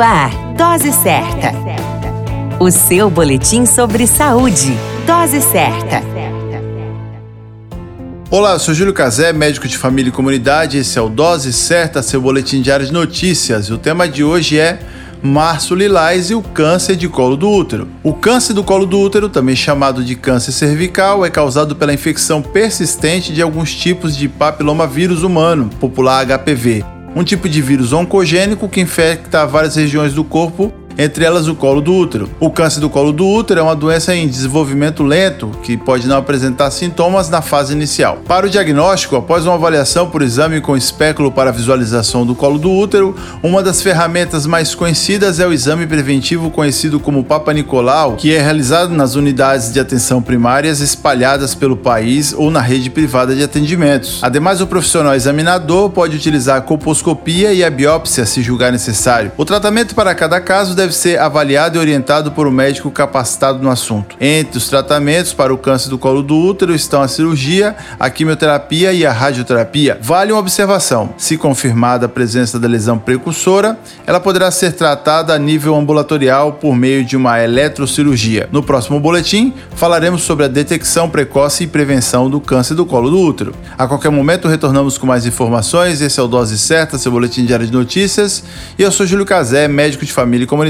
Ar, Dose Certa. O seu boletim sobre saúde. Dose Certa. Olá, eu sou Júlio Cazé, médico de família e comunidade. Esse é o Dose Certa, seu boletim diário de notícias. E o tema de hoje é março lilás e o câncer de colo do útero. O câncer do colo do útero, também chamado de câncer cervical, é causado pela infecção persistente de alguns tipos de papilomavírus humano, popular HPV, um tipo de vírus oncogênico que infecta várias regiões do corpo entre elas o colo do útero. O câncer do colo do útero é uma doença em desenvolvimento lento que pode não apresentar sintomas na fase inicial. Para o diagnóstico, após uma avaliação por exame com espéculo para visualização do colo do útero, uma das ferramentas mais conhecidas é o exame preventivo conhecido como Papa Nicolau, que é realizado nas unidades de atenção primárias espalhadas pelo país ou na rede privada de atendimentos. Ademais, o profissional examinador pode utilizar a colposcopia e a biópsia se julgar necessário. O tratamento para cada caso deve deve ser avaliado e orientado por um médico capacitado no assunto. Entre os tratamentos para o câncer do colo do útero estão a cirurgia, a quimioterapia e a radioterapia. Vale uma observação: se confirmada a presença da lesão precursora, ela poderá ser tratada a nível ambulatorial por meio de uma eletrocirurgia. No próximo boletim, falaremos sobre a detecção precoce e prevenção do câncer do colo do útero. A qualquer momento retornamos com mais informações. Esse é o Dose Certa, seu boletim diário de notícias. E eu sou Júlio Cazé, médico de família e comunidade.